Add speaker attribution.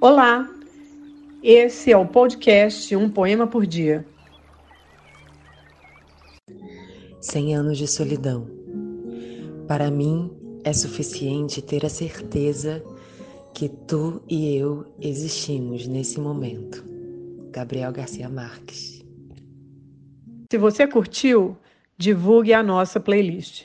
Speaker 1: Olá, esse é o podcast Um Poema por Dia.
Speaker 2: Cem anos de solidão. Para mim é suficiente ter a certeza que tu e eu existimos nesse momento. Gabriel Garcia Marques.
Speaker 1: Se você curtiu, divulgue a nossa playlist.